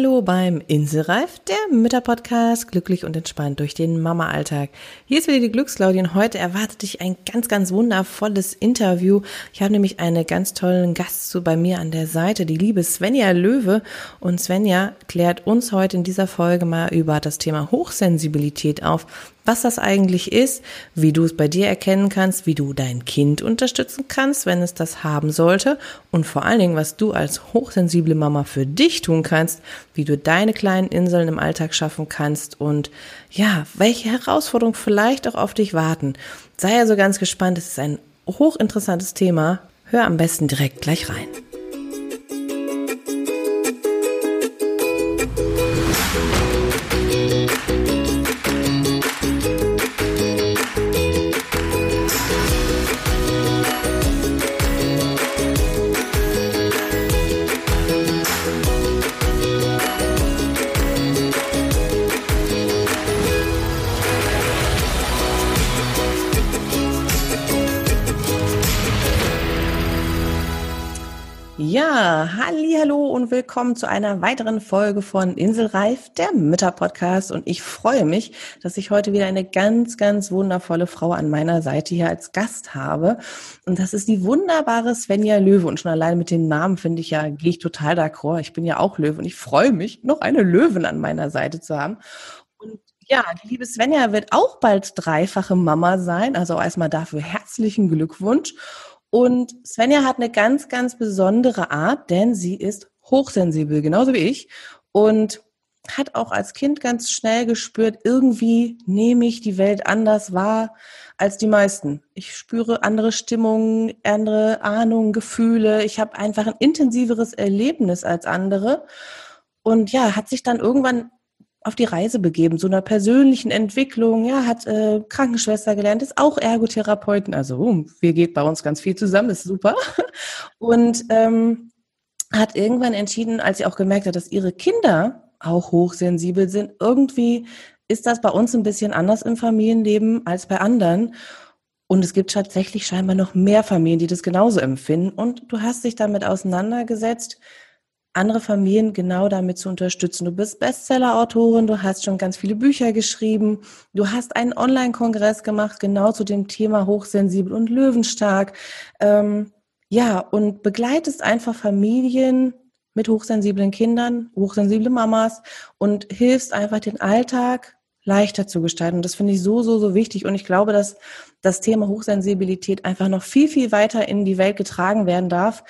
Hallo beim Inselreif, der Mütterpodcast, glücklich und entspannt durch den Mama-Alltag. Hier ist wieder die Glücksclaudie und heute erwartet dich ein ganz, ganz wundervolles Interview. Ich habe nämlich einen ganz tollen Gast so bei mir an der Seite, die liebe Svenja Löwe. Und Svenja klärt uns heute in dieser Folge mal über das Thema Hochsensibilität auf was das eigentlich ist, wie du es bei dir erkennen kannst, wie du dein Kind unterstützen kannst, wenn es das haben sollte und vor allen Dingen, was du als hochsensible Mama für dich tun kannst, wie du deine kleinen Inseln im Alltag schaffen kannst und ja, welche Herausforderungen vielleicht auch auf dich warten. Sei also ganz gespannt, es ist ein hochinteressantes Thema. Hör am besten direkt gleich rein. Und willkommen zu einer weiteren Folge von Inselreif, der Mütterpodcast. Und ich freue mich, dass ich heute wieder eine ganz, ganz wundervolle Frau an meiner Seite hier als Gast habe. Und das ist die wunderbare Svenja Löwe. Und schon allein mit dem Namen finde ich ja, gehe ich total d'accord. Ich bin ja auch Löwe und ich freue mich, noch eine Löwin an meiner Seite zu haben. Und ja, die liebe Svenja wird auch bald dreifache Mama sein. Also erstmal dafür herzlichen Glückwunsch. Und Svenja hat eine ganz, ganz besondere Art, denn sie ist hochsensibel, genauso wie ich. Und hat auch als Kind ganz schnell gespürt, irgendwie nehme ich die Welt anders wahr als die meisten. Ich spüre andere Stimmungen, andere Ahnungen, Gefühle. Ich habe einfach ein intensiveres Erlebnis als andere. Und ja, hat sich dann irgendwann auf die Reise begeben, so einer persönlichen Entwicklung, ja, hat äh, Krankenschwester gelernt, ist auch Ergotherapeuten, also wir geht bei uns ganz viel zusammen, ist super. Und ähm, hat irgendwann entschieden, als sie auch gemerkt hat, dass ihre Kinder auch hochsensibel sind, irgendwie ist das bei uns ein bisschen anders im Familienleben als bei anderen. Und es gibt tatsächlich scheinbar noch mehr Familien, die das genauso empfinden. Und du hast dich damit auseinandergesetzt, andere Familien genau damit zu unterstützen. Du bist Bestseller-Autorin, du hast schon ganz viele Bücher geschrieben, du hast einen Online-Kongress gemacht, genau zu dem Thema hochsensibel und löwenstark. Ähm, ja, und begleitest einfach Familien mit hochsensiblen Kindern, hochsensible Mamas und hilfst einfach den Alltag leichter zu gestalten. Und das finde ich so, so, so wichtig. Und ich glaube, dass das Thema Hochsensibilität einfach noch viel, viel weiter in die Welt getragen werden darf.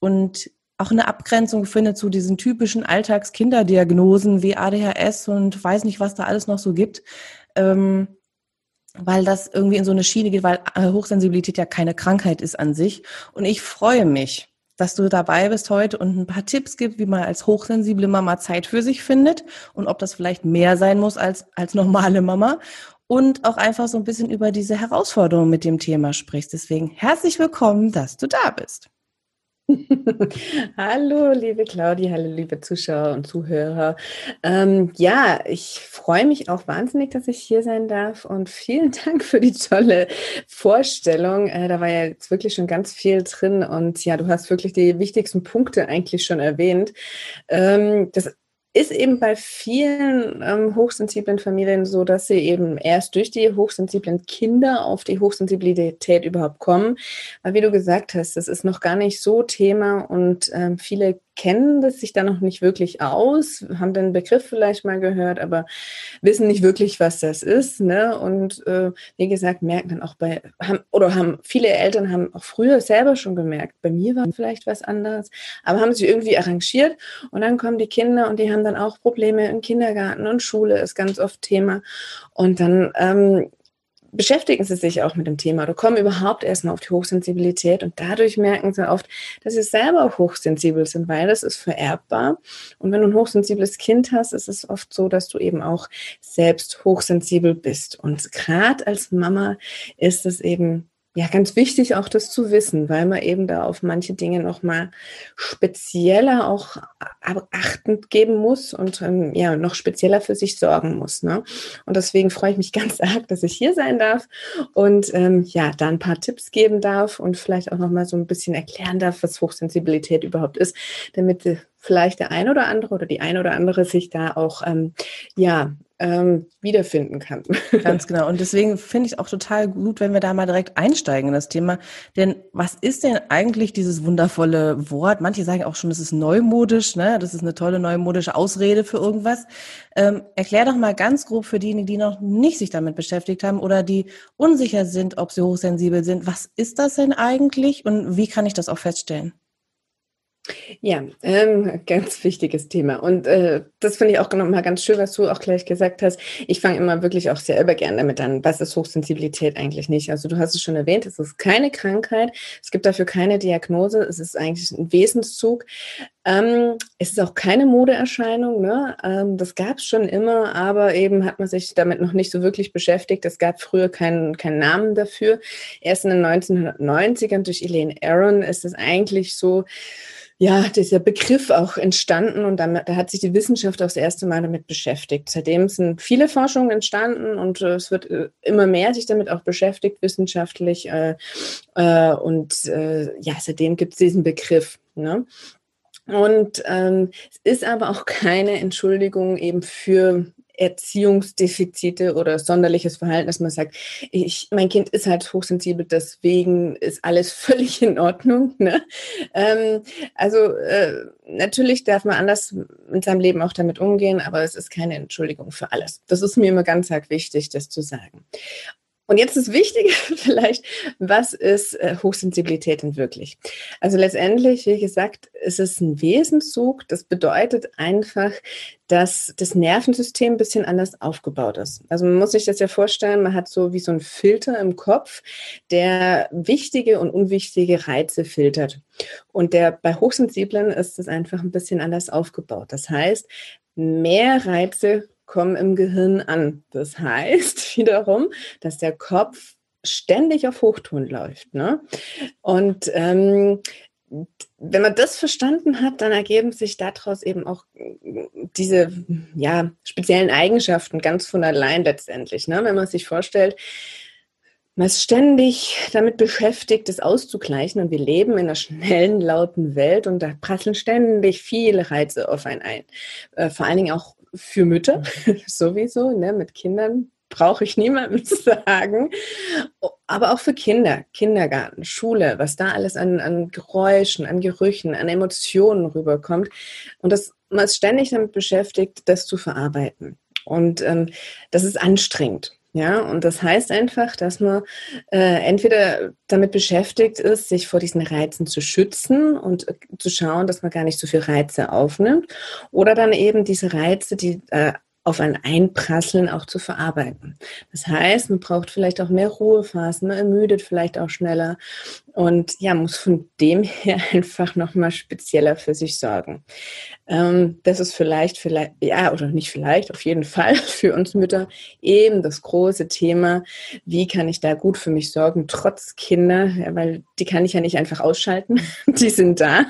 Und auch eine Abgrenzung findet zu diesen typischen Alltagskinderdiagnosen wie ADHS und weiß nicht, was da alles noch so gibt. Ähm, weil das irgendwie in so eine Schiene geht, weil äh, Hochsensibilität ja keine Krankheit ist an sich. Und ich freue mich, dass du dabei bist heute und ein paar Tipps gibt, wie man als hochsensible Mama Zeit für sich findet und ob das vielleicht mehr sein muss als, als normale Mama und auch einfach so ein bisschen über diese Herausforderungen mit dem Thema sprichst. Deswegen herzlich willkommen, dass du da bist. hallo, liebe Claudia, hallo, liebe Zuschauer und Zuhörer. Ähm, ja, ich freue mich auch wahnsinnig, dass ich hier sein darf und vielen Dank für die tolle Vorstellung. Äh, da war ja jetzt wirklich schon ganz viel drin und ja, du hast wirklich die wichtigsten Punkte eigentlich schon erwähnt. Ähm, das ist eben bei vielen ähm, hochsensiblen Familien so, dass sie eben erst durch die hochsensiblen Kinder auf die Hochsensibilität überhaupt kommen. Weil wie du gesagt hast, das ist noch gar nicht so Thema und ähm, viele kennen das sich da noch nicht wirklich aus, haben den Begriff vielleicht mal gehört, aber wissen nicht wirklich, was das ist. Ne? Und äh, wie gesagt, merken dann auch bei, haben, oder haben viele Eltern haben auch früher selber schon gemerkt, bei mir war vielleicht was anderes, aber haben sich irgendwie arrangiert und dann kommen die Kinder und die haben dann auch Probleme im Kindergarten und Schule ist ganz oft Thema. Und dann ähm, beschäftigen sie sich auch mit dem Thema oder kommen überhaupt erstmal auf die Hochsensibilität und dadurch merken sie oft, dass sie selber hochsensibel sind, weil das ist vererbbar. Und wenn du ein hochsensibles Kind hast, ist es oft so, dass du eben auch selbst hochsensibel bist. Und gerade als Mama ist es eben ja, ganz wichtig auch das zu wissen, weil man eben da auf manche Dinge nochmal spezieller auch achtend geben muss und ähm, ja, noch spezieller für sich sorgen muss. Ne? Und deswegen freue ich mich ganz arg, dass ich hier sein darf und ähm, ja, da ein paar Tipps geben darf und vielleicht auch nochmal so ein bisschen erklären darf, was Hochsensibilität überhaupt ist, damit vielleicht der ein oder andere oder die ein oder andere sich da auch ähm, ja ähm, wiederfinden kann. Ganz genau. Und deswegen finde ich es auch total gut, wenn wir da mal direkt einsteigen in das Thema. Denn was ist denn eigentlich dieses wundervolle Wort? Manche sagen auch schon, es ist neumodisch, ne? Das ist eine tolle neumodische Ausrede für irgendwas. Ähm, erklär doch mal ganz grob für diejenigen, die noch nicht sich damit beschäftigt haben oder die unsicher sind, ob sie hochsensibel sind. Was ist das denn eigentlich und wie kann ich das auch feststellen? Ja, ähm, ganz wichtiges Thema. Und äh, das finde ich auch nochmal ganz schön, was du auch gleich gesagt hast. Ich fange immer wirklich auch selber gerne damit an. Was ist Hochsensibilität eigentlich nicht? Also du hast es schon erwähnt, es ist keine Krankheit. Es gibt dafür keine Diagnose. Es ist eigentlich ein Wesenszug. Ähm, es ist auch keine Modeerscheinung. Ne? Ähm, das gab es schon immer, aber eben hat man sich damit noch nicht so wirklich beschäftigt. Es gab früher keinen, keinen Namen dafür. Erst in den 1990ern durch Elaine Aron ist es eigentlich so, ja, dieser Begriff auch entstanden und damit, da hat sich die Wissenschaft auch das erste Mal damit beschäftigt. Seitdem sind viele Forschungen entstanden und äh, es wird äh, immer mehr sich damit auch beschäftigt, wissenschaftlich. Äh, äh und äh, ja, seitdem gibt es diesen Begriff. Ne? Und ähm, es ist aber auch keine Entschuldigung eben für Erziehungsdefizite oder sonderliches Verhalten, dass man sagt, ich, mein Kind ist halt hochsensibel, deswegen ist alles völlig in Ordnung. Ne? Ähm, also äh, natürlich darf man anders in seinem Leben auch damit umgehen, aber es ist keine Entschuldigung für alles. Das ist mir immer ganz arg wichtig, das zu sagen. Und jetzt das Wichtige vielleicht, was ist äh, Hochsensibilität denn wirklich? Also letztendlich, wie gesagt, ist es ein Wesenszug. Das bedeutet einfach, dass das Nervensystem ein bisschen anders aufgebaut ist. Also man muss sich das ja vorstellen, man hat so wie so ein Filter im Kopf, der wichtige und unwichtige Reize filtert. Und der bei Hochsensiblen ist es einfach ein bisschen anders aufgebaut. Das heißt, mehr Reize kommen im Gehirn an. Das heißt wiederum, dass der Kopf ständig auf Hochton läuft. Ne? Und ähm, wenn man das verstanden hat, dann ergeben sich daraus eben auch diese ja, speziellen Eigenschaften ganz von allein letztendlich. Ne? Wenn man sich vorstellt, man ist ständig damit beschäftigt, es auszugleichen und wir leben in einer schnellen, lauten Welt und da prasseln ständig viele Reize auf einen ein. Äh, vor allen Dingen auch für Mütter sowieso, ne, mit Kindern brauche ich niemandem sagen. Aber auch für Kinder, Kindergarten, Schule, was da alles an, an Geräuschen, an Gerüchen, an Emotionen rüberkommt. Und das, man ist ständig damit beschäftigt, das zu verarbeiten. Und ähm, das ist anstrengend. Ja, und das heißt einfach, dass man äh, entweder damit beschäftigt ist, sich vor diesen Reizen zu schützen und äh, zu schauen, dass man gar nicht so viel Reize aufnimmt, oder dann eben diese Reize, die äh, auf ein Einprasseln auch zu verarbeiten. Das heißt, man braucht vielleicht auch mehr Ruhephasen, man ermüdet vielleicht auch schneller und ja, muss von dem her einfach nochmal spezieller für sich sorgen. Ähm, das ist vielleicht, vielleicht, ja, oder nicht vielleicht, auf jeden Fall für uns Mütter eben das große Thema, wie kann ich da gut für mich sorgen, trotz Kinder, ja, weil die kann ich ja nicht einfach ausschalten, die sind da.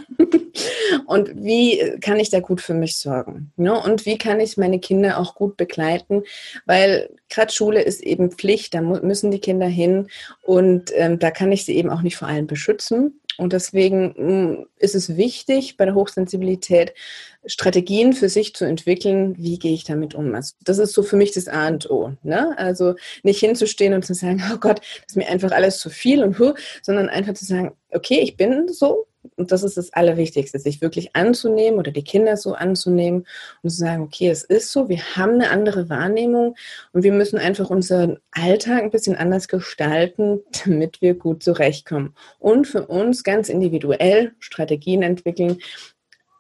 Und wie kann ich da gut für mich sorgen? Ne? Und wie kann ich meine Kinder auch gut begleiten? Weil gerade Schule ist eben Pflicht, da müssen die Kinder hin und ähm, da kann ich sie eben auch nicht vor allem beschützen. Und deswegen mm, ist es wichtig, bei der Hochsensibilität Strategien für sich zu entwickeln, wie gehe ich damit um. Also das ist so für mich das A und O. Ne? Also nicht hinzustehen und zu sagen, oh Gott, das ist mir einfach alles zu viel und hu, sondern einfach zu sagen, okay, ich bin so, und das ist das Allerwichtigste, sich wirklich anzunehmen oder die Kinder so anzunehmen und zu sagen, okay, es ist so, wir haben eine andere Wahrnehmung und wir müssen einfach unseren Alltag ein bisschen anders gestalten, damit wir gut zurechtkommen. Und für uns ganz individuell Strategien entwickeln,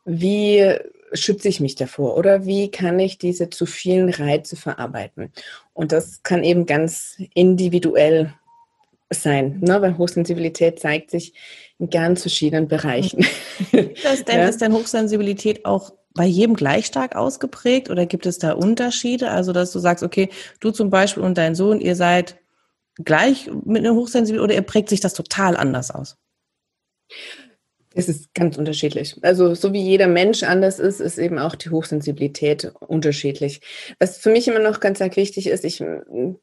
wie schütze ich mich davor oder wie kann ich diese zu vielen Reize verarbeiten. Und das kann eben ganz individuell sein, ne? weil Hochsensibilität zeigt sich in ganz verschiedenen Bereichen. Ist denn, ja? ist denn Hochsensibilität auch bei jedem gleich stark ausgeprägt oder gibt es da Unterschiede? Also, dass du sagst, okay, du zum Beispiel und dein Sohn, ihr seid gleich mit einer Hochsensibilität oder ihr prägt sich das total anders aus? Es ist ganz unterschiedlich. Also so wie jeder Mensch anders ist, ist eben auch die Hochsensibilität unterschiedlich. Was für mich immer noch ganz, ganz wichtig ist, ich,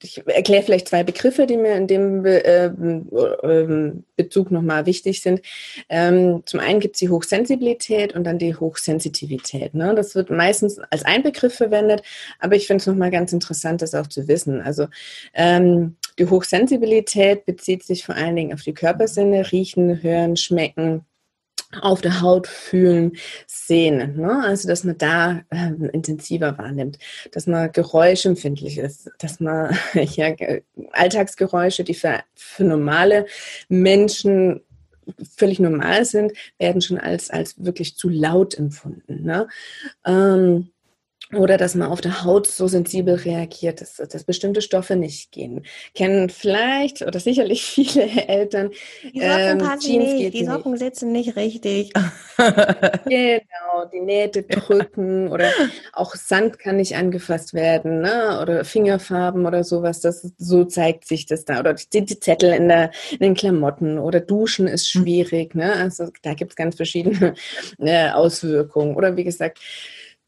ich erkläre vielleicht zwei Begriffe, die mir in dem äh, äh, Bezug nochmal wichtig sind. Ähm, zum einen gibt es die Hochsensibilität und dann die Hochsensitivität. Ne? Das wird meistens als ein Begriff verwendet, aber ich finde es nochmal ganz interessant, das auch zu wissen. Also ähm, die Hochsensibilität bezieht sich vor allen Dingen auf die Körpersinne, riechen, hören, schmecken, auf der Haut fühlen, sehen. Ne? Also, dass man da äh, intensiver wahrnimmt, dass man geräuschempfindlich ist, dass man ja, Alltagsgeräusche, die für, für normale Menschen völlig normal sind, werden schon als, als wirklich zu laut empfunden. Ne? Ähm, oder dass man auf der Haut so sensibel reagiert, dass, dass bestimmte Stoffe nicht gehen. Kennen vielleicht oder sicherlich viele Eltern. Die Socken ähm, passen nicht, die Socken nicht. sitzen nicht richtig. genau, die Nähte drücken oder auch Sand kann nicht angefasst werden ne? oder Fingerfarben oder sowas. Das, so zeigt sich das da. Oder die, die Zettel in, der, in den Klamotten oder Duschen ist hm. schwierig. Ne? Also da gibt es ganz verschiedene äh, Auswirkungen. Oder wie gesagt,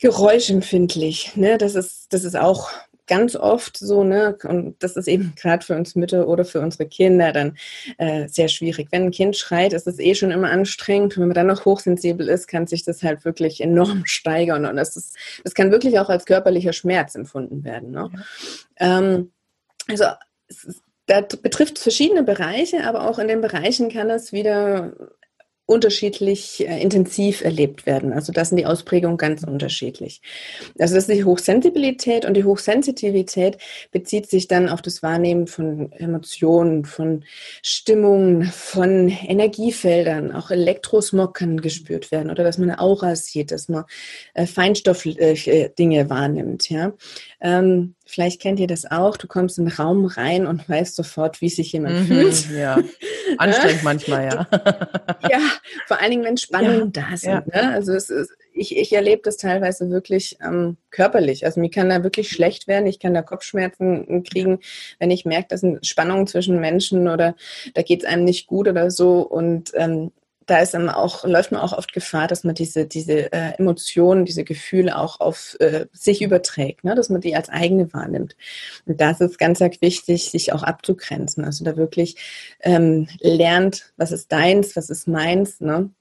geräuschempfindlich. Ne? Das, ist, das ist auch ganz oft so, ne? Und das ist eben gerade für uns Mütter oder für unsere Kinder dann äh, sehr schwierig. Wenn ein Kind schreit, ist es eh schon immer anstrengend. Wenn man dann noch hochsensibel ist, kann sich das halt wirklich enorm steigern. Und das, ist, das kann wirklich auch als körperlicher Schmerz empfunden werden. Ne? Ja. Ähm, also es, da betrifft verschiedene Bereiche, aber auch in den Bereichen kann es wieder unterschiedlich äh, intensiv erlebt werden. Also das sind die Ausprägungen ganz unterschiedlich. Also das ist die Hochsensibilität und die Hochsensitivität bezieht sich dann auf das Wahrnehmen von Emotionen, von Stimmungen, von Energiefeldern. Auch Elektrosmog kann gespürt werden oder dass man eine Aura sieht, dass man äh, Feinstoffdinge äh, wahrnimmt. Ja. Ähm, Vielleicht kennt ihr das auch. Du kommst in den Raum rein und weißt sofort, wie sich jemand mhm, fühlt. Ja, anstrengend manchmal, ja. ja, vor allen Dingen, wenn Spannungen ja, da sind. Ja. Ne? Also es ist, ich, ich erlebe das teilweise wirklich ähm, körperlich. Also mir kann da wirklich schlecht werden. Ich kann da Kopfschmerzen kriegen, wenn ich merke, das sind Spannungen zwischen Menschen oder da geht es einem nicht gut oder so. Und ähm, da ist dann auch, läuft man auch oft Gefahr, dass man diese, diese äh, Emotionen, diese Gefühle auch auf äh, sich überträgt, ne? dass man die als eigene wahrnimmt. Und das ist ganz, ganz wichtig, sich auch abzugrenzen. Also da wirklich ähm, lernt, was ist deins, was ist meins. Ne?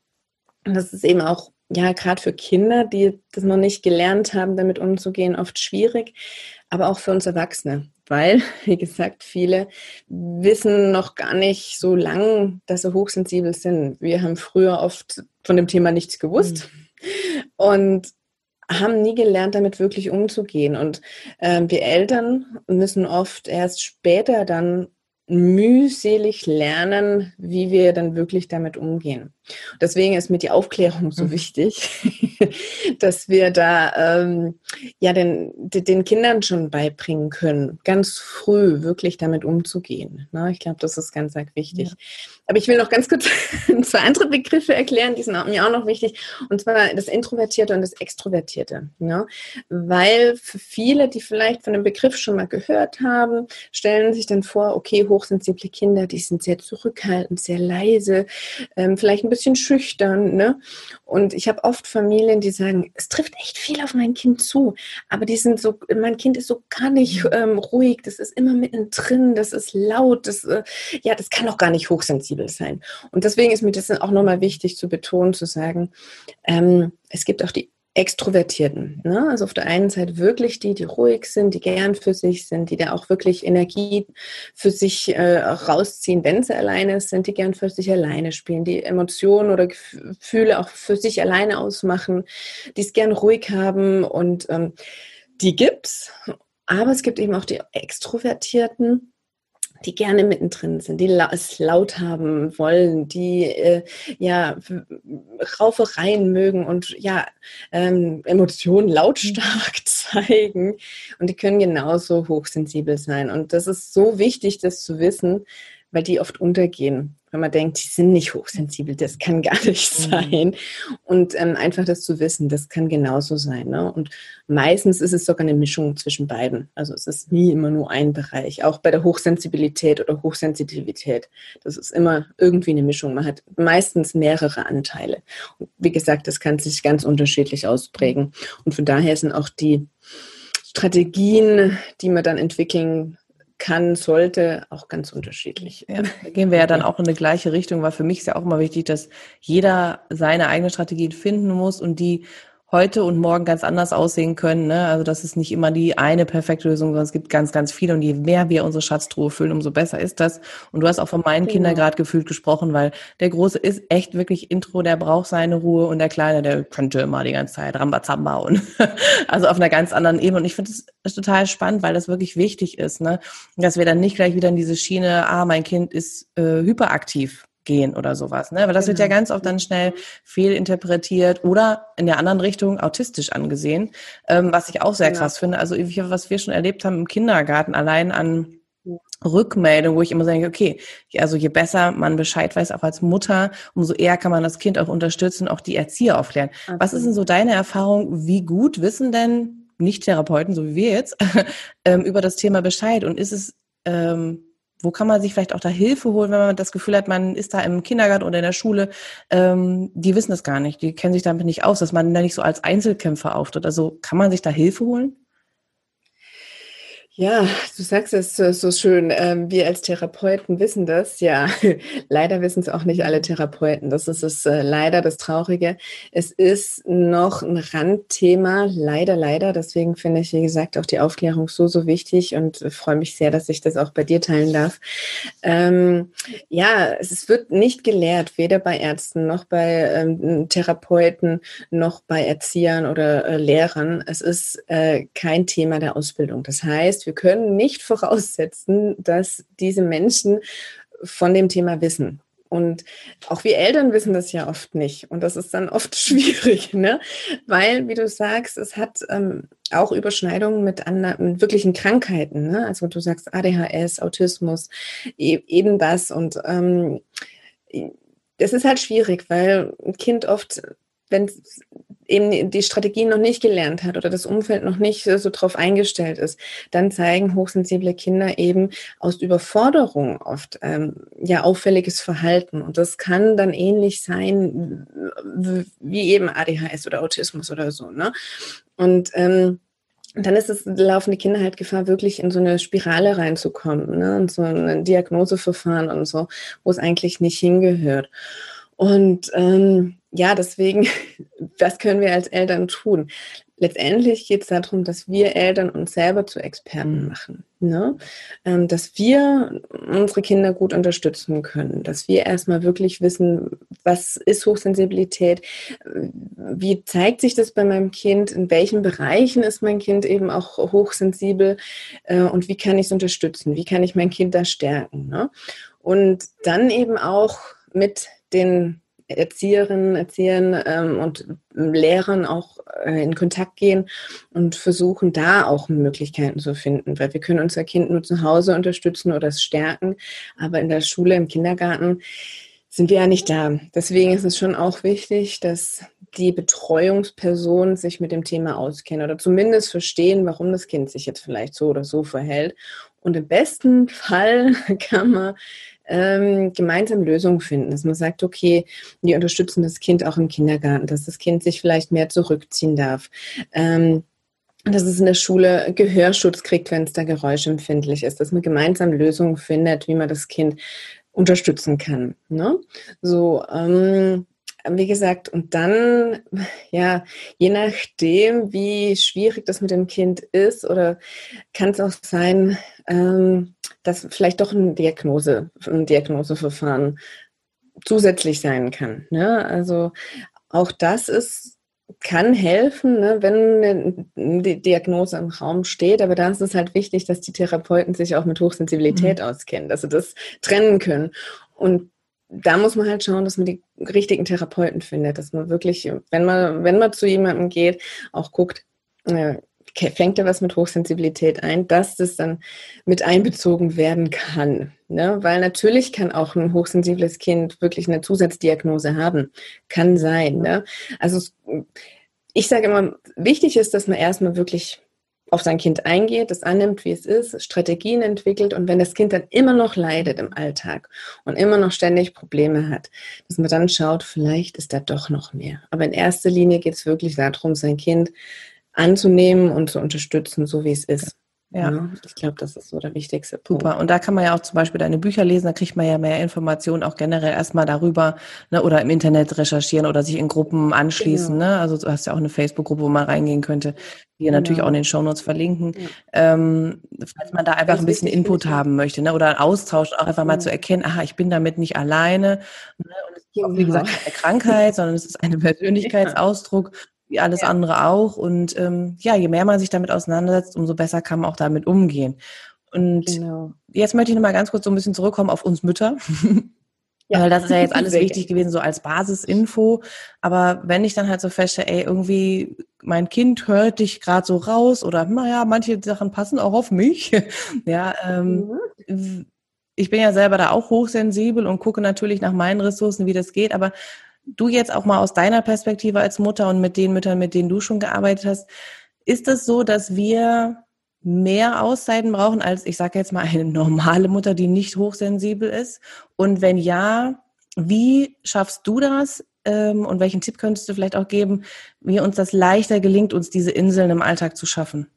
Und das ist eben auch, ja, gerade für Kinder, die das noch nicht gelernt haben, damit umzugehen, oft schwierig, aber auch für uns Erwachsene weil, wie gesagt, viele wissen noch gar nicht so lang, dass sie hochsensibel sind. Wir haben früher oft von dem Thema nichts gewusst mhm. und haben nie gelernt, damit wirklich umzugehen. Und äh, wir Eltern müssen oft erst später dann mühselig lernen, wie wir dann wirklich damit umgehen. Deswegen ist mir die Aufklärung so mhm. wichtig, dass wir da ähm, ja den, den Kindern schon beibringen können, ganz früh wirklich damit umzugehen. Ne? Ich glaube, das ist ganz, ganz wichtig. Ja. Aber ich will noch ganz kurz zwei andere Begriffe erklären, die sind mir auch noch wichtig, und zwar das Introvertierte und das Extrovertierte. Ne? Weil für viele, die vielleicht von dem Begriff schon mal gehört haben, stellen sich dann vor, okay, hochsensible Kinder, die sind sehr zurückhaltend, sehr leise, ähm, vielleicht ein bisschen schüchtern. Ne? Und ich habe oft Familien, die sagen, es trifft echt viel auf mein Kind zu, aber die sind so, mein Kind ist so gar nicht ähm, ruhig, das ist immer mittendrin, das ist laut, das, äh, ja, das kann auch gar nicht hochsensibel sein. Und deswegen ist mir das auch nochmal wichtig zu betonen, zu sagen, ähm, es gibt auch die Extrovertierten. Ne? Also auf der einen Seite wirklich die, die ruhig sind, die gern für sich sind, die da auch wirklich Energie für sich äh, rausziehen, wenn sie alleine sind, die gern für sich alleine spielen, die Emotionen oder Gefühle auch für sich alleine ausmachen, die es gern ruhig haben und ähm, die gibt's. Aber es gibt eben auch die Extrovertierten, die gerne mittendrin sind, die es laut haben wollen, die äh, ja Raufereien mögen und ja ähm, Emotionen lautstark zeigen. Und die können genauso hochsensibel sein. Und das ist so wichtig, das zu wissen, weil die oft untergehen wenn man denkt, die sind nicht hochsensibel, das kann gar nicht mhm. sein. Und ähm, einfach das zu wissen, das kann genauso sein. Ne? Und meistens ist es sogar eine Mischung zwischen beiden. Also es ist nie immer nur ein Bereich. Auch bei der Hochsensibilität oder Hochsensitivität. Das ist immer irgendwie eine Mischung. Man hat meistens mehrere Anteile. Und wie gesagt, das kann sich ganz unterschiedlich ausprägen. Und von daher sind auch die Strategien, die man dann entwickeln kann, sollte, auch ganz unterschiedlich. Ja, da gehen wir ja dann auch in eine gleiche Richtung, weil für mich ist ja auch immer wichtig, dass jeder seine eigene Strategien finden muss und die heute und morgen ganz anders aussehen können. Ne? Also das ist nicht immer die eine perfekte Lösung, sondern es gibt ganz, ganz viele. Und je mehr wir unsere Schatztruhe füllen, umso besser ist das. Und du hast auch von meinen genau. Kindern gerade gefühlt gesprochen, weil der Große ist echt wirklich Intro, der braucht seine Ruhe und der Kleine, der könnte immer die ganze Zeit Rambazamba und also auf einer ganz anderen Ebene. Und ich finde das total spannend, weil das wirklich wichtig ist, ne? dass wir dann nicht gleich wieder in diese Schiene, ah, mein Kind ist äh, hyperaktiv gehen oder sowas. Ne? Weil das genau. wird ja genau. ganz oft dann schnell fehlinterpretiert oder in der anderen Richtung autistisch angesehen, ähm, was ich auch sehr genau. krass finde. Also was wir schon erlebt haben im Kindergarten, allein an Rückmeldung, wo ich immer sage, okay, also je besser man Bescheid weiß, auch als Mutter, umso eher kann man das Kind auch unterstützen, auch die Erzieher aufklären. Okay. Was ist denn so deine Erfahrung? Wie gut wissen denn Nicht-Therapeuten, so wie wir jetzt, ähm, über das Thema Bescheid? Und ist es ähm, wo kann man sich vielleicht auch da Hilfe holen, wenn man das Gefühl hat, man ist da im Kindergarten oder in der Schule, ähm, die wissen das gar nicht, die kennen sich damit nicht aus, dass man da nicht so als Einzelkämpfer auftritt. Also kann man sich da Hilfe holen? Ja, du sagst es so schön. Ähm, wir als Therapeuten wissen das. Ja, leider wissen es auch nicht alle Therapeuten. Das ist es äh, leider das Traurige. Es ist noch ein Randthema, leider, leider. Deswegen finde ich, wie gesagt, auch die Aufklärung so, so wichtig und freue mich sehr, dass ich das auch bei dir teilen darf. Ähm, ja, es wird nicht gelehrt, weder bei Ärzten noch bei ähm, Therapeuten noch bei Erziehern oder äh, Lehrern. Es ist äh, kein Thema der Ausbildung. Das heißt, wir können nicht voraussetzen, dass diese Menschen von dem Thema wissen. Und auch wir Eltern wissen das ja oft nicht. Und das ist dann oft schwierig, ne? Weil, wie du sagst, es hat ähm, auch Überschneidungen mit anderen mit wirklichen Krankheiten. Ne? Also du sagst ADHS, Autismus, e eben das. Und ähm, das ist halt schwierig, weil ein Kind oft, wenn eben die Strategien noch nicht gelernt hat oder das Umfeld noch nicht so drauf eingestellt ist, dann zeigen hochsensible Kinder eben aus Überforderung oft ähm, ja auffälliges Verhalten. Und das kann dann ähnlich sein wie eben ADHS oder Autismus oder so. Ne? Und ähm, dann ist es, laufen die Kinder halt Gefahr, wirklich in so eine Spirale reinzukommen, ne? Und so ein Diagnoseverfahren und so, wo es eigentlich nicht hingehört. Und ähm, ja, deswegen, was können wir als Eltern tun? Letztendlich geht es darum, dass wir Eltern uns selber zu Experten machen. Ne? Ähm, dass wir unsere Kinder gut unterstützen können, dass wir erstmal wirklich wissen, was ist Hochsensibilität, wie zeigt sich das bei meinem Kind, in welchen Bereichen ist mein Kind eben auch hochsensibel äh, und wie kann ich es unterstützen, wie kann ich mein Kind da stärken. Ne? Und dann eben auch mit den Erzieherinnen, Erziehern ähm, und Lehrern auch äh, in Kontakt gehen und versuchen da auch Möglichkeiten zu finden, weil wir können unser Kind nur zu Hause unterstützen oder es stärken, aber in der Schule, im Kindergarten sind wir ja nicht da. Deswegen ist es schon auch wichtig, dass die Betreuungspersonen sich mit dem Thema auskennen oder zumindest verstehen, warum das Kind sich jetzt vielleicht so oder so verhält. Und im besten Fall kann man ähm, gemeinsam Lösungen finden, dass man sagt, okay, wir unterstützen das Kind auch im Kindergarten, dass das Kind sich vielleicht mehr zurückziehen darf. Ähm, dass es in der Schule Gehörschutz kriegt, wenn es da geräuschempfindlich ist, dass man gemeinsam Lösungen findet, wie man das Kind unterstützen kann. Ne? So, ähm, wie gesagt, und dann, ja, je nachdem, wie schwierig das mit dem Kind ist, oder kann es auch sein, ähm, dass vielleicht doch ein Diagnose, ein Diagnoseverfahren zusätzlich sein kann. Ne? Also auch das ist kann helfen, ne, wenn eine Diagnose im Raum steht, aber da ist es halt wichtig, dass die Therapeuten sich auch mit Hochsensibilität mhm. auskennen, dass sie das trennen können. Und da muss man halt schauen, dass man die richtigen Therapeuten findet, dass man wirklich, wenn man, wenn man zu jemandem geht, auch guckt, äh, fängt da was mit Hochsensibilität ein, dass das dann mit einbezogen werden kann. Ne? Weil natürlich kann auch ein hochsensibles Kind wirklich eine Zusatzdiagnose haben. Kann sein. Ne? Also ich sage immer, wichtig ist, dass man erstmal wirklich auf sein Kind eingeht, es annimmt, wie es ist, Strategien entwickelt und wenn das Kind dann immer noch leidet im Alltag und immer noch ständig Probleme hat, dass man dann schaut, vielleicht ist da doch noch mehr. Aber in erster Linie geht es wirklich darum, sein Kind anzunehmen und zu unterstützen, so wie es ist. Ja. ja. ich glaube, das ist so der wichtigste Punkt. Super. Und da kann man ja auch zum Beispiel deine Bücher lesen, da kriegt man ja mehr Informationen auch generell erstmal darüber, ne, oder im Internet recherchieren oder sich in Gruppen anschließen. Genau. Ne? Also du hast ja auch eine Facebook-Gruppe, wo man reingehen könnte, die genau. natürlich auch in den Shownotes verlinken. Ja. Ähm, falls man da einfach ein bisschen Input haben möchte, ne? Oder einen Austausch, auch einfach mal zu erkennen, aha, ich bin damit nicht alleine. Ne? Und es ist auch, wie gesagt, keine Krankheit, sondern es ist ein Persönlichkeitsausdruck wie alles ja. andere auch. Und ähm, ja, je mehr man sich damit auseinandersetzt, umso besser kann man auch damit umgehen. Und genau. jetzt möchte ich nochmal ganz kurz so ein bisschen zurückkommen auf uns Mütter. Ja. Weil das ist ja jetzt alles wichtig gewesen, so als Basisinfo. Aber wenn ich dann halt so feststelle, ey, irgendwie mein Kind hört dich gerade so raus oder naja, manche Sachen passen auch auf mich. ja, ähm, mhm. ich bin ja selber da auch hochsensibel und gucke natürlich nach meinen Ressourcen, wie das geht. Aber du jetzt auch mal aus deiner Perspektive als Mutter und mit den Müttern, mit denen du schon gearbeitet hast, ist es so, dass wir mehr Auszeiten brauchen als, ich sage jetzt mal, eine normale Mutter, die nicht hochsensibel ist? Und wenn ja, wie schaffst du das? Ähm, und welchen Tipp könntest du vielleicht auch geben, wie uns das leichter gelingt, uns diese Inseln im Alltag zu schaffen?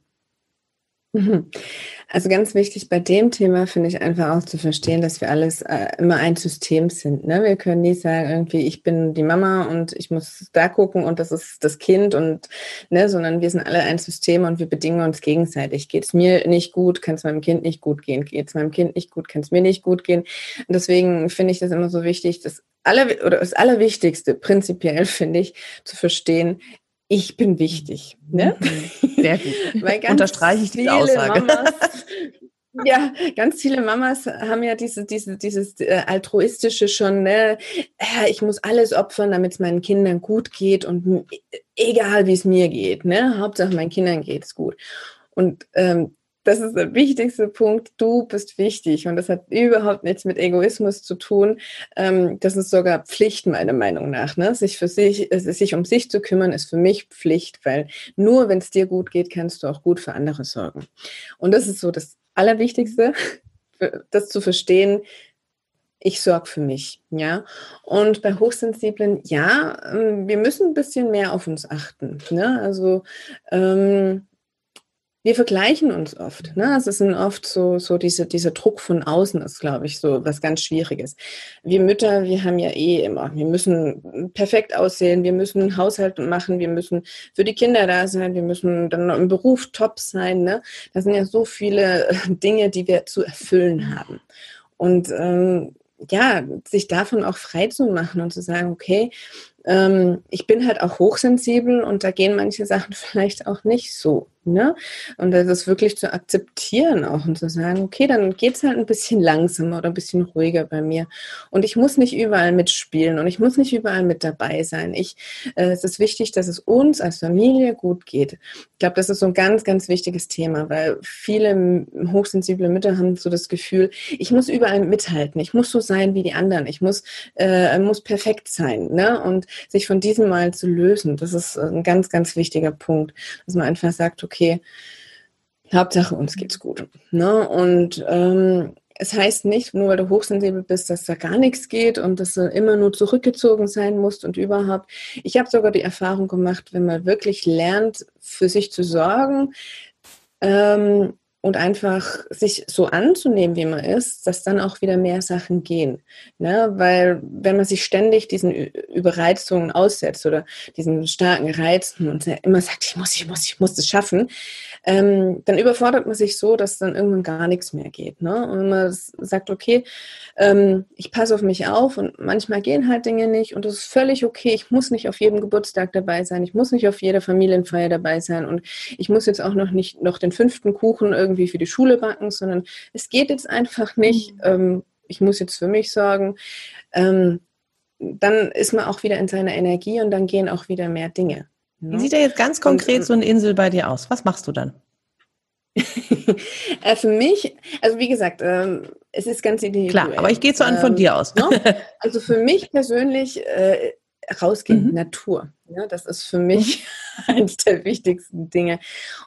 Also ganz wichtig bei dem Thema finde ich einfach auch zu verstehen, dass wir alles äh, immer ein System sind. Ne? Wir können nie sagen, irgendwie, ich bin die Mama und ich muss da gucken und das ist das Kind und ne, sondern wir sind alle ein System und wir bedingen uns gegenseitig. Geht es mir nicht gut, kann es meinem Kind nicht gut gehen. Geht es meinem Kind nicht gut, kann es mir nicht gut gehen. Und deswegen finde ich das immer so wichtig, dass aller, oder das Allerwichtigste prinzipiell finde ich, zu verstehen, ich bin wichtig. Ne? Mhm. Sehr gut. Unterstreiche ich die Aussage. Mamas, ja, ganz viele Mamas haben ja diese, diese, dieses äh, altruistische schon, ne? ich muss alles opfern, damit es meinen Kindern gut geht und egal wie es mir geht, ne? Hauptsache meinen Kindern geht es gut. Und ähm, das ist der wichtigste Punkt. Du bist wichtig und das hat überhaupt nichts mit Egoismus zu tun. Ähm, das ist sogar Pflicht meiner Meinung nach. Ne? Sich für sich, sich um sich zu kümmern, ist für mich Pflicht, weil nur wenn es dir gut geht, kannst du auch gut für andere sorgen. Und das ist so das Allerwichtigste, das zu verstehen. Ich sorge für mich, ja. Und bei Hochsensiblen, ja, ähm, wir müssen ein bisschen mehr auf uns achten. Ne? Also ähm, wir vergleichen uns oft. Ne? Es ist oft so, so diese, dieser Druck von außen ist, glaube ich, so was ganz Schwieriges. Wir Mütter, wir haben ja eh immer, wir müssen perfekt aussehen, wir müssen Haushalt machen, wir müssen für die Kinder da sein, wir müssen dann im Beruf top sein. Ne? Das sind ja so viele äh, Dinge, die wir zu erfüllen haben. Und ähm, ja, sich davon auch frei zu machen und zu sagen, okay, ähm, ich bin halt auch hochsensibel und da gehen manche Sachen vielleicht auch nicht so. Ne? Und das ist wirklich zu akzeptieren auch und zu sagen, okay, dann geht es halt ein bisschen langsamer oder ein bisschen ruhiger bei mir. Und ich muss nicht überall mitspielen und ich muss nicht überall mit dabei sein. Ich, äh, es ist wichtig, dass es uns als Familie gut geht. Ich glaube, das ist so ein ganz, ganz wichtiges Thema, weil viele hochsensible Mütter haben so das Gefühl, ich muss überall mithalten, ich muss so sein wie die anderen, ich muss, äh, muss perfekt sein. Ne? Und sich von diesem Mal zu lösen, das ist ein ganz, ganz wichtiger Punkt, dass man einfach sagt, okay, okay, Hauptsache uns geht's gut. Ne? Und ähm, es heißt nicht, nur weil du hochsensibel bist, dass da gar nichts geht und dass du immer nur zurückgezogen sein musst und überhaupt. Ich habe sogar die Erfahrung gemacht, wenn man wirklich lernt, für sich zu sorgen, ähm, und einfach sich so anzunehmen, wie man ist, dass dann auch wieder mehr Sachen gehen. Ne? Weil wenn man sich ständig diesen Überreizungen aussetzt oder diesen starken Reizen und immer sagt, ich muss, ich muss, ich muss das schaffen, ähm, dann überfordert man sich so, dass dann irgendwann gar nichts mehr geht. Ne? Und man sagt, okay, ähm, ich passe auf mich auf und manchmal gehen halt Dinge nicht und das ist völlig okay. Ich muss nicht auf jedem Geburtstag dabei sein, ich muss nicht auf jeder Familienfeier dabei sein und ich muss jetzt auch noch nicht noch den fünften Kuchen irgendwie für die Schule backen, sondern es geht jetzt einfach nicht. Mhm. Ähm, ich muss jetzt für mich sorgen. Ähm, dann ist man auch wieder in seiner Energie und dann gehen auch wieder mehr Dinge. Wie sieht da jetzt ganz konkret und, so eine Insel bei dir aus? Was machst du dann? Äh, für mich, also wie gesagt, ähm, es ist ganz individuell. Klar, aber ich gehe so an von ähm, dir aus. Ne? Also für mich persönlich äh, rausgehen, mhm. Natur. Ja, das ist für mich mhm. eines der wichtigsten Dinge.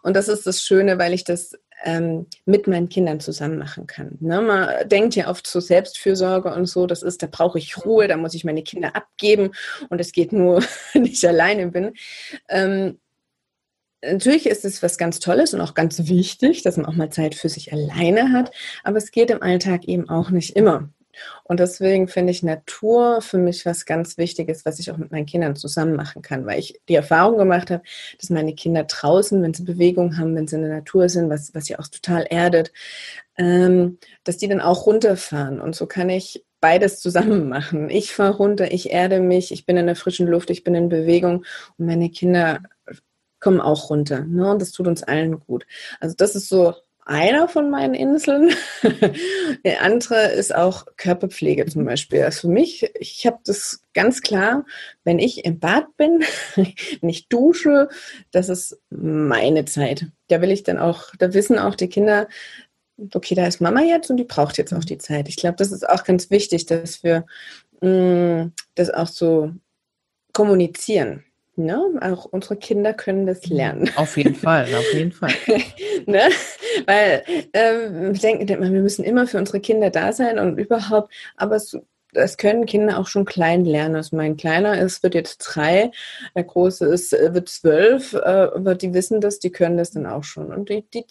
Und das ist das Schöne, weil ich das ähm, mit meinen Kindern zusammen machen kann. Ne? Man denkt ja oft zur Selbstfürsorge und so, das ist, da brauche ich Ruhe, da muss ich meine Kinder abgeben und es geht nur, wenn ich alleine bin. Ähm, natürlich ist es was ganz Tolles und auch ganz wichtig, dass man auch mal Zeit für sich alleine hat, aber es geht im Alltag eben auch nicht immer. Und deswegen finde ich Natur für mich was ganz Wichtiges, was ich auch mit meinen Kindern zusammen machen kann, weil ich die Erfahrung gemacht habe, dass meine Kinder draußen, wenn sie Bewegung haben, wenn sie in der Natur sind, was, was sie auch total erdet, ähm, dass die dann auch runterfahren. Und so kann ich beides zusammen machen. Ich fahre runter, ich erde mich, ich bin in der frischen Luft, ich bin in Bewegung und meine Kinder kommen auch runter. Ne? Und das tut uns allen gut. Also das ist so einer von meinen Inseln. Der andere ist auch Körperpflege zum Beispiel. Also für mich, ich habe das ganz klar, wenn ich im Bad bin, wenn ich dusche, das ist meine Zeit. Da will ich dann auch, da wissen auch die Kinder, okay, da ist Mama jetzt und die braucht jetzt auch die Zeit. Ich glaube, das ist auch ganz wichtig, dass wir mh, mm, das auch so kommunizieren. Ne? Auch unsere Kinder können das mhm. lernen. Auf jeden Fall, auf jeden Fall. ne? Weil ähm, wir denken wir müssen immer für unsere Kinder da sein und überhaupt, aber es, es können Kinder auch schon klein lernen. Also mein Kleiner ist, wird jetzt drei, der Große ist, äh, wird zwölf, äh, aber die wissen das, die können das dann auch schon. Und die, die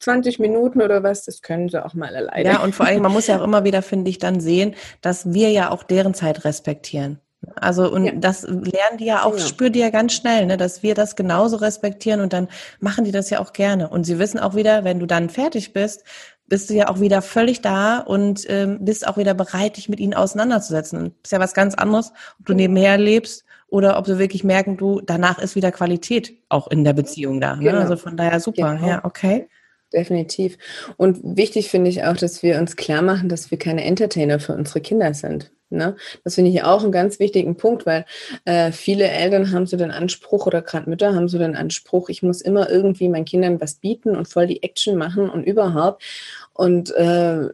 20 Minuten oder was, das können sie auch mal alleine. Ja, und vor allem, man muss ja auch immer wieder, finde ich, dann sehen, dass wir ja auch deren Zeit respektieren. Also und ja. das lernen die ja auch, ja. spüren die ja ganz schnell, ne, dass wir das genauso respektieren und dann machen die das ja auch gerne. Und sie wissen auch wieder, wenn du dann fertig bist, bist du ja auch wieder völlig da und ähm, bist auch wieder bereit, dich mit ihnen auseinanderzusetzen. Ist ja was ganz anderes, ob du nebenher lebst oder ob sie wirklich merken, du, danach ist wieder Qualität auch in der Beziehung da. Ne? Genau. Also von daher super. Genau. Ja, okay. Definitiv. Und wichtig finde ich auch, dass wir uns klar machen, dass wir keine Entertainer für unsere Kinder sind. Ne? Das finde ich auch einen ganz wichtigen Punkt, weil äh, viele Eltern haben so den Anspruch oder gerade Mütter haben so den Anspruch, ich muss immer irgendwie meinen Kindern was bieten und voll die Action machen und überhaupt. Und äh,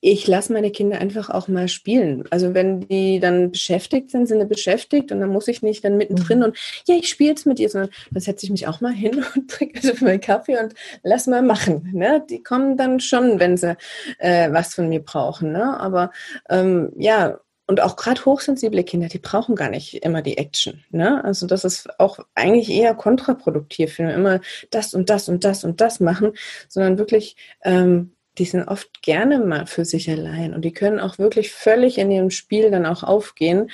ich lasse meine Kinder einfach auch mal spielen. Also wenn die dann beschäftigt sind, sind sie beschäftigt und dann muss ich nicht dann mittendrin mhm. und ja, ich spiele jetzt mit dir, sondern dann setze ich mich auch mal hin und trinke also meinen Kaffee und lass mal machen. Ne? Die kommen dann schon, wenn sie äh, was von mir brauchen. Ne? Aber ähm, ja, und auch gerade hochsensible Kinder, die brauchen gar nicht immer die Action. Ne? Also das ist auch eigentlich eher kontraproduktiv, wenn wir immer das und das und das und das machen, sondern wirklich ähm, die sind oft gerne mal für sich allein und die können auch wirklich völlig in ihrem Spiel dann auch aufgehen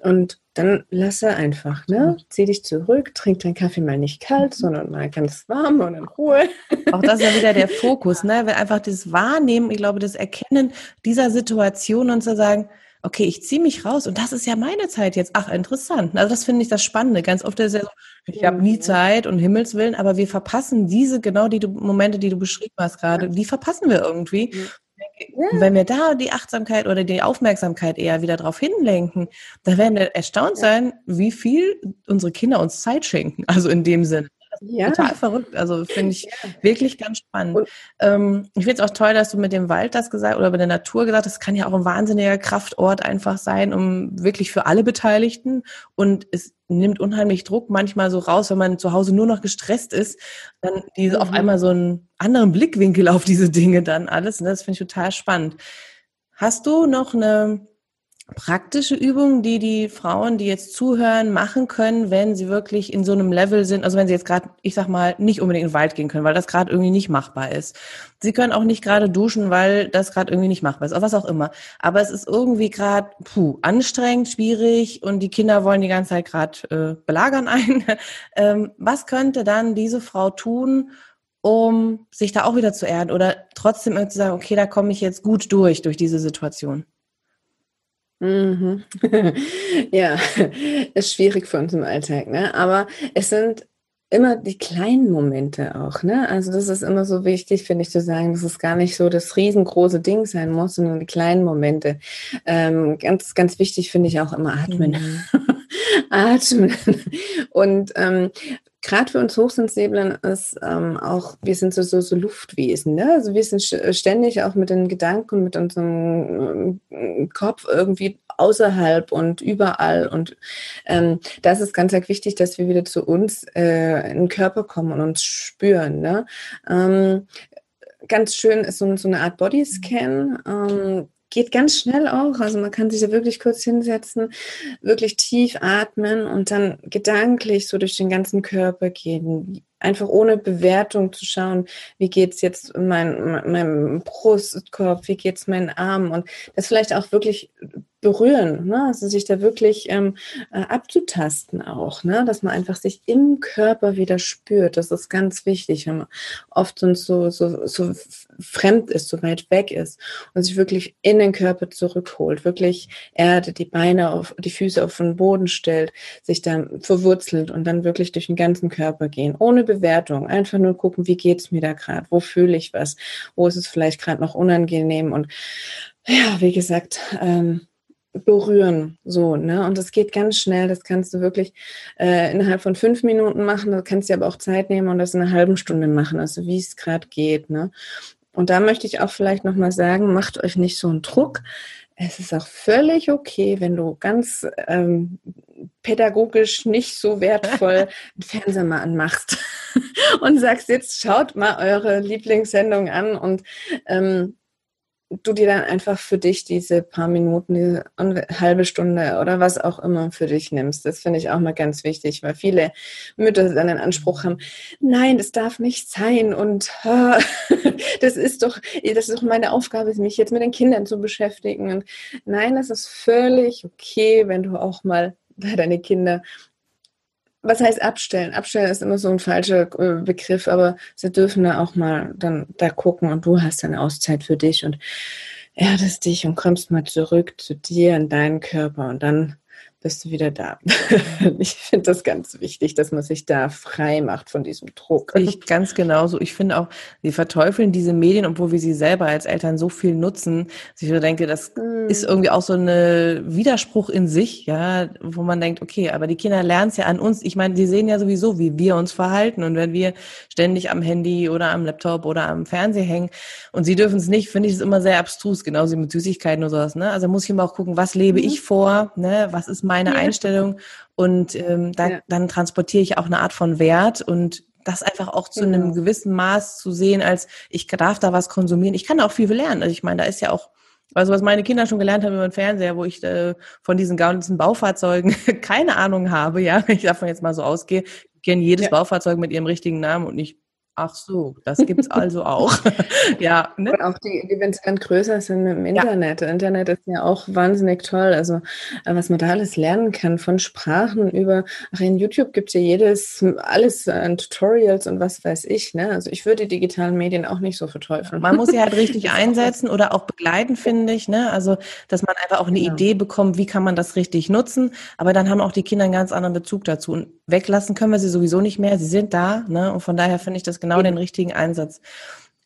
und dann lasse einfach, ne? Zieh dich zurück, trink deinen Kaffee mal nicht kalt, mhm. sondern mal ganz warm und in Ruhe. Auch das ist ja wieder der Fokus, ne? Weil einfach das Wahrnehmen, ich glaube, das Erkennen dieser Situation und zu sagen, okay, ich ziehe mich raus und das ist ja meine Zeit jetzt. Ach, interessant. Also das finde ich das Spannende. Ganz oft ist ja so, ich habe nie Zeit und Himmelswillen, aber wir verpassen diese, genau die Momente, die du beschrieben hast gerade, die verpassen wir irgendwie. Ja. Wenn wir da die Achtsamkeit oder die Aufmerksamkeit eher wieder drauf hinlenken, dann werden wir erstaunt sein, wie viel unsere Kinder uns Zeit schenken. Also in dem Sinn. Ja. Total verrückt. Also finde ich ja. wirklich ganz spannend. Ähm, ich finde es auch toll, dass du mit dem Wald das gesagt oder mit der Natur gesagt hast. Das kann ja auch ein wahnsinniger Kraftort einfach sein, um wirklich für alle Beteiligten. Und es nimmt unheimlich Druck manchmal so raus, wenn man zu Hause nur noch gestresst ist, dann diese mhm. auf einmal so einen anderen Blickwinkel auf diese Dinge dann alles. Und das finde ich total spannend. Hast du noch eine praktische Übungen, die die Frauen, die jetzt zuhören, machen können, wenn sie wirklich in so einem Level sind, also wenn sie jetzt gerade, ich sag mal, nicht unbedingt in den Wald gehen können, weil das gerade irgendwie nicht machbar ist. Sie können auch nicht gerade duschen, weil das gerade irgendwie nicht machbar ist, oder was auch immer. Aber es ist irgendwie gerade, puh, anstrengend, schwierig und die Kinder wollen die ganze Zeit gerade äh, belagern ein. ähm, was könnte dann diese Frau tun, um sich da auch wieder zu erden oder trotzdem zu sagen, okay, da komme ich jetzt gut durch, durch diese Situation? Mhm. ja, ist schwierig für uns im Alltag, ne? Aber es sind immer die kleinen Momente auch, ne? Also das ist immer so wichtig, finde ich, zu sagen, dass es gar nicht so das riesengroße Ding sein muss, sondern die kleinen Momente. Ähm, ganz, ganz wichtig finde ich auch immer atmen. Mhm. atmen. Und ähm, gerade für uns Hochsensiblen ist ähm, auch, wir sind so, so, so Luftwesen. Ne? Also wir sind ständig auch mit den Gedanken, mit unserem äh, Kopf irgendwie außerhalb und überall. Und ähm, das ist ganz, ganz wichtig, dass wir wieder zu uns äh, in den Körper kommen und uns spüren. Ne? Ähm, ganz schön ist so, so eine Art Bodyscan. Geht ganz schnell auch. Also man kann sich da wirklich kurz hinsetzen, wirklich tief atmen und dann gedanklich so durch den ganzen Körper gehen. Einfach ohne Bewertung zu schauen, wie geht es jetzt mein, meinem Brustkorb, wie geht es meinen Arm und das vielleicht auch wirklich berühren, ne? also sich da wirklich ähm, äh, abzutasten auch, ne? dass man einfach sich im Körper wieder spürt. Das ist ganz wichtig, wenn man oft sonst so, so, so fremd ist, so weit weg ist und sich wirklich in den Körper zurückholt, wirklich Erde, die Beine auf, die Füße auf den Boden stellt, sich dann verwurzelt und dann wirklich durch den ganzen Körper gehen, ohne Bewertung, einfach nur gucken, wie geht's mir da gerade, wo fühle ich was, wo ist es vielleicht gerade noch unangenehm und ja, wie gesagt, ähm, berühren. So, ne? Und das geht ganz schnell. Das kannst du wirklich äh, innerhalb von fünf Minuten machen. Du kannst dir aber auch Zeit nehmen und das in einer halben Stunde machen, also wie es gerade geht. Ne? Und da möchte ich auch vielleicht nochmal sagen, macht euch nicht so einen Druck. Es ist auch völlig okay, wenn du ganz ähm, pädagogisch nicht so wertvoll einen Fernseher mal anmachst und sagst, jetzt schaut mal eure Lieblingssendung an und ähm, du dir dann einfach für dich diese paar Minuten, diese halbe Stunde oder was auch immer für dich nimmst. Das finde ich auch mal ganz wichtig, weil viele Mütter dann den Anspruch haben, nein, das darf nicht sein und ah, das ist doch, das ist doch meine Aufgabe, mich jetzt mit den Kindern zu beschäftigen. Und nein, es ist völlig okay, wenn du auch mal deine Kinder was heißt abstellen? Abstellen ist immer so ein falscher äh, Begriff, aber sie dürfen da auch mal dann da gucken und du hast eine Auszeit für dich und erdest dich und kommst mal zurück zu dir in deinen Körper und dann bist du wieder da. ich finde das ganz wichtig, dass man sich da frei macht von diesem Druck. Ich ganz genauso. Ich finde auch, sie verteufeln diese Medien, obwohl wir sie selber als Eltern so viel nutzen. Ich denke, das mm. ist irgendwie auch so ein Widerspruch in sich, ja, wo man denkt, okay, aber die Kinder lernen es ja an uns. Ich meine, die sehen ja sowieso, wie wir uns verhalten. Und wenn wir ständig am Handy oder am Laptop oder am Fernseher hängen und sie dürfen es nicht, finde ich es immer sehr abstrus, genauso mit Süßigkeiten oder sowas. Ne? Also muss ich immer auch gucken, was lebe mhm. ich vor, ne? was ist mein meine ja. Einstellung und ähm, da, ja. dann transportiere ich auch eine Art von Wert und das einfach auch zu genau. einem gewissen Maß zu sehen, als ich darf da was konsumieren. Ich kann da auch viel lernen. Also ich meine, da ist ja auch, also was meine Kinder schon gelernt haben über den Fernseher, wo ich äh, von diesen ganzen Baufahrzeugen keine Ahnung habe, ja, wenn ich davon jetzt mal so ausgehe, ich kenne jedes ja. Baufahrzeug mit ihrem richtigen Namen und nicht Ach so, das gibt's also auch. ja. Ne? Und auch die, die wenn es dann größer sind im Internet. Ja. Internet ist ja auch wahnsinnig toll. Also äh, was man da alles lernen kann, von Sprachen über, ach in YouTube gibt's ja jedes, alles an Tutorials und was weiß ich. Ne? Also ich würde die digitalen Medien auch nicht so verteufeln. Man muss sie halt richtig einsetzen oder auch begleiten, finde ich. Ne? Also dass man einfach auch eine ja. Idee bekommt, wie kann man das richtig nutzen. Aber dann haben auch die Kinder einen ganz anderen Bezug dazu. Und weglassen können wir sie sowieso nicht mehr. Sie sind da. Ne? Und von daher finde ich das genau den richtigen Einsatz.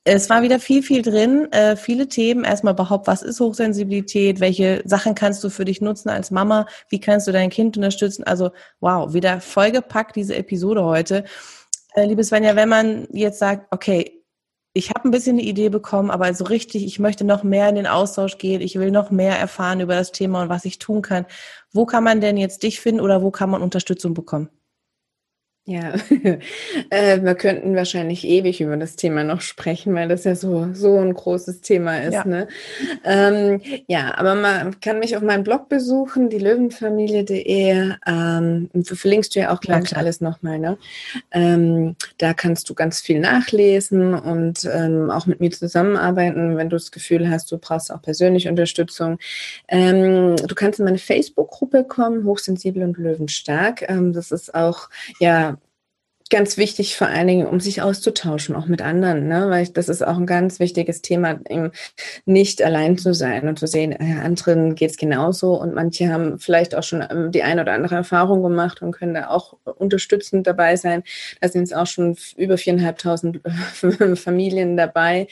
Es war wieder viel, viel drin, äh, viele Themen. Erstmal überhaupt, was ist Hochsensibilität? Welche Sachen kannst du für dich nutzen als Mama? Wie kannst du dein Kind unterstützen? Also, wow, wieder vollgepackt diese Episode heute. Äh, liebe Svenja, wenn man jetzt sagt, okay, ich habe ein bisschen eine Idee bekommen, aber so richtig, ich möchte noch mehr in den Austausch gehen, ich will noch mehr erfahren über das Thema und was ich tun kann. Wo kann man denn jetzt dich finden oder wo kann man Unterstützung bekommen? Ja, äh, wir könnten wahrscheinlich ewig über das Thema noch sprechen, weil das ja so, so ein großes Thema ist. Ja, ne? ähm, ja aber man kann mich auf meinem Blog besuchen, die Löwenfamilie.de. Ähm, verlinkst du ja auch gleich ja, alles nochmal. Ne? Ähm, da kannst du ganz viel nachlesen und ähm, auch mit mir zusammenarbeiten, wenn du das Gefühl hast, du brauchst auch persönliche Unterstützung. Ähm, du kannst in meine Facebook-Gruppe kommen, Hochsensibel und Löwenstark. Ähm, das ist auch, ja, ganz wichtig, vor allen Dingen, um sich auszutauschen, auch mit anderen, ne? weil ich, das ist auch ein ganz wichtiges Thema, eben nicht allein zu sein und zu sehen, ja, anderen geht es genauso und manche haben vielleicht auch schon ähm, die eine oder andere Erfahrung gemacht und können da auch unterstützend dabei sein. Da sind es auch schon über viereinhalbtausend Familien dabei.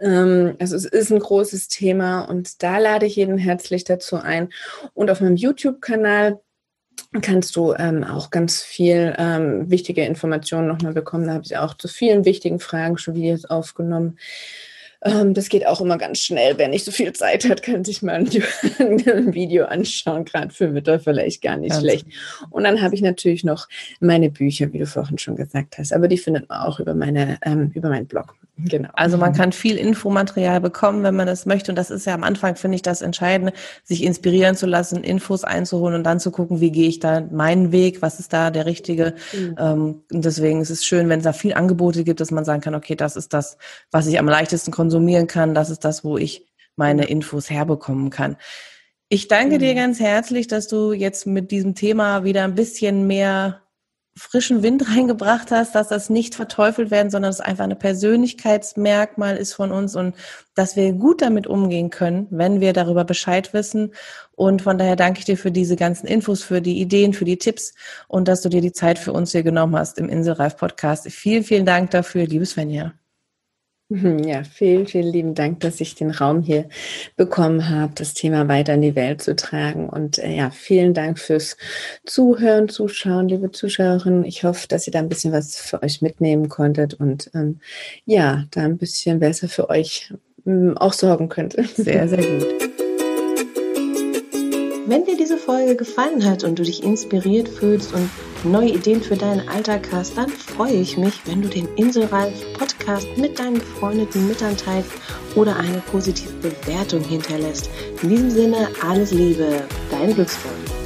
Ähm, also es ist ein großes Thema und da lade ich jeden herzlich dazu ein. Und auf meinem YouTube-Kanal kannst du ähm, auch ganz viel ähm, wichtige Informationen nochmal bekommen. Da habe ich auch zu vielen wichtigen Fragen schon Videos aufgenommen. Ähm, das geht auch immer ganz schnell. Wer nicht so viel Zeit hat, kann sich mal ein, Video anschauen, gerade für Mütter vielleicht gar nicht ganz schlecht. Und dann habe ich natürlich noch meine Bücher, wie du vorhin schon gesagt hast, aber die findet man auch über meine ähm, über meinen Blog. Genau. Also man kann viel Infomaterial bekommen, wenn man das möchte. Und das ist ja am Anfang, finde ich, das Entscheidende, sich inspirieren zu lassen, Infos einzuholen und dann zu gucken, wie gehe ich da meinen Weg, was ist da der richtige. Mhm. Ähm, deswegen ist es schön, wenn es da viel Angebote gibt, dass man sagen kann, okay, das ist das, was ich am leichtesten konsumieren kann, das ist das, wo ich meine Infos herbekommen kann. Ich danke mhm. dir ganz herzlich, dass du jetzt mit diesem Thema wieder ein bisschen mehr frischen Wind reingebracht hast, dass das nicht verteufelt werden, sondern es einfach eine Persönlichkeitsmerkmal ist von uns und dass wir gut damit umgehen können, wenn wir darüber Bescheid wissen. Und von daher danke ich dir für diese ganzen Infos, für die Ideen, für die Tipps und dass du dir die Zeit für uns hier genommen hast im Inselreif Podcast. Vielen, vielen Dank dafür, liebe Svenja. Mhm, ja, vielen, vielen lieben Dank, dass ich den Raum hier bekommen habe, das Thema weiter in die Welt zu tragen. Und äh, ja, vielen Dank fürs Zuhören, Zuschauen, liebe Zuschauerinnen. Ich hoffe, dass ihr da ein bisschen was für euch mitnehmen konntet und ähm, ja, da ein bisschen besser für euch ähm, auch sorgen könnt. Sehr, sehr gut. Wenn dir diese Folge gefallen hat und du dich inspiriert fühlst und neue Ideen für deinen Alltag hast, dann freue ich mich, wenn du den Inselreif Podcast mit deinen befreundeten Müttern teilst oder eine positive Bewertung hinterlässt. In diesem Sinne, alles Liebe, dein Glücksfreund.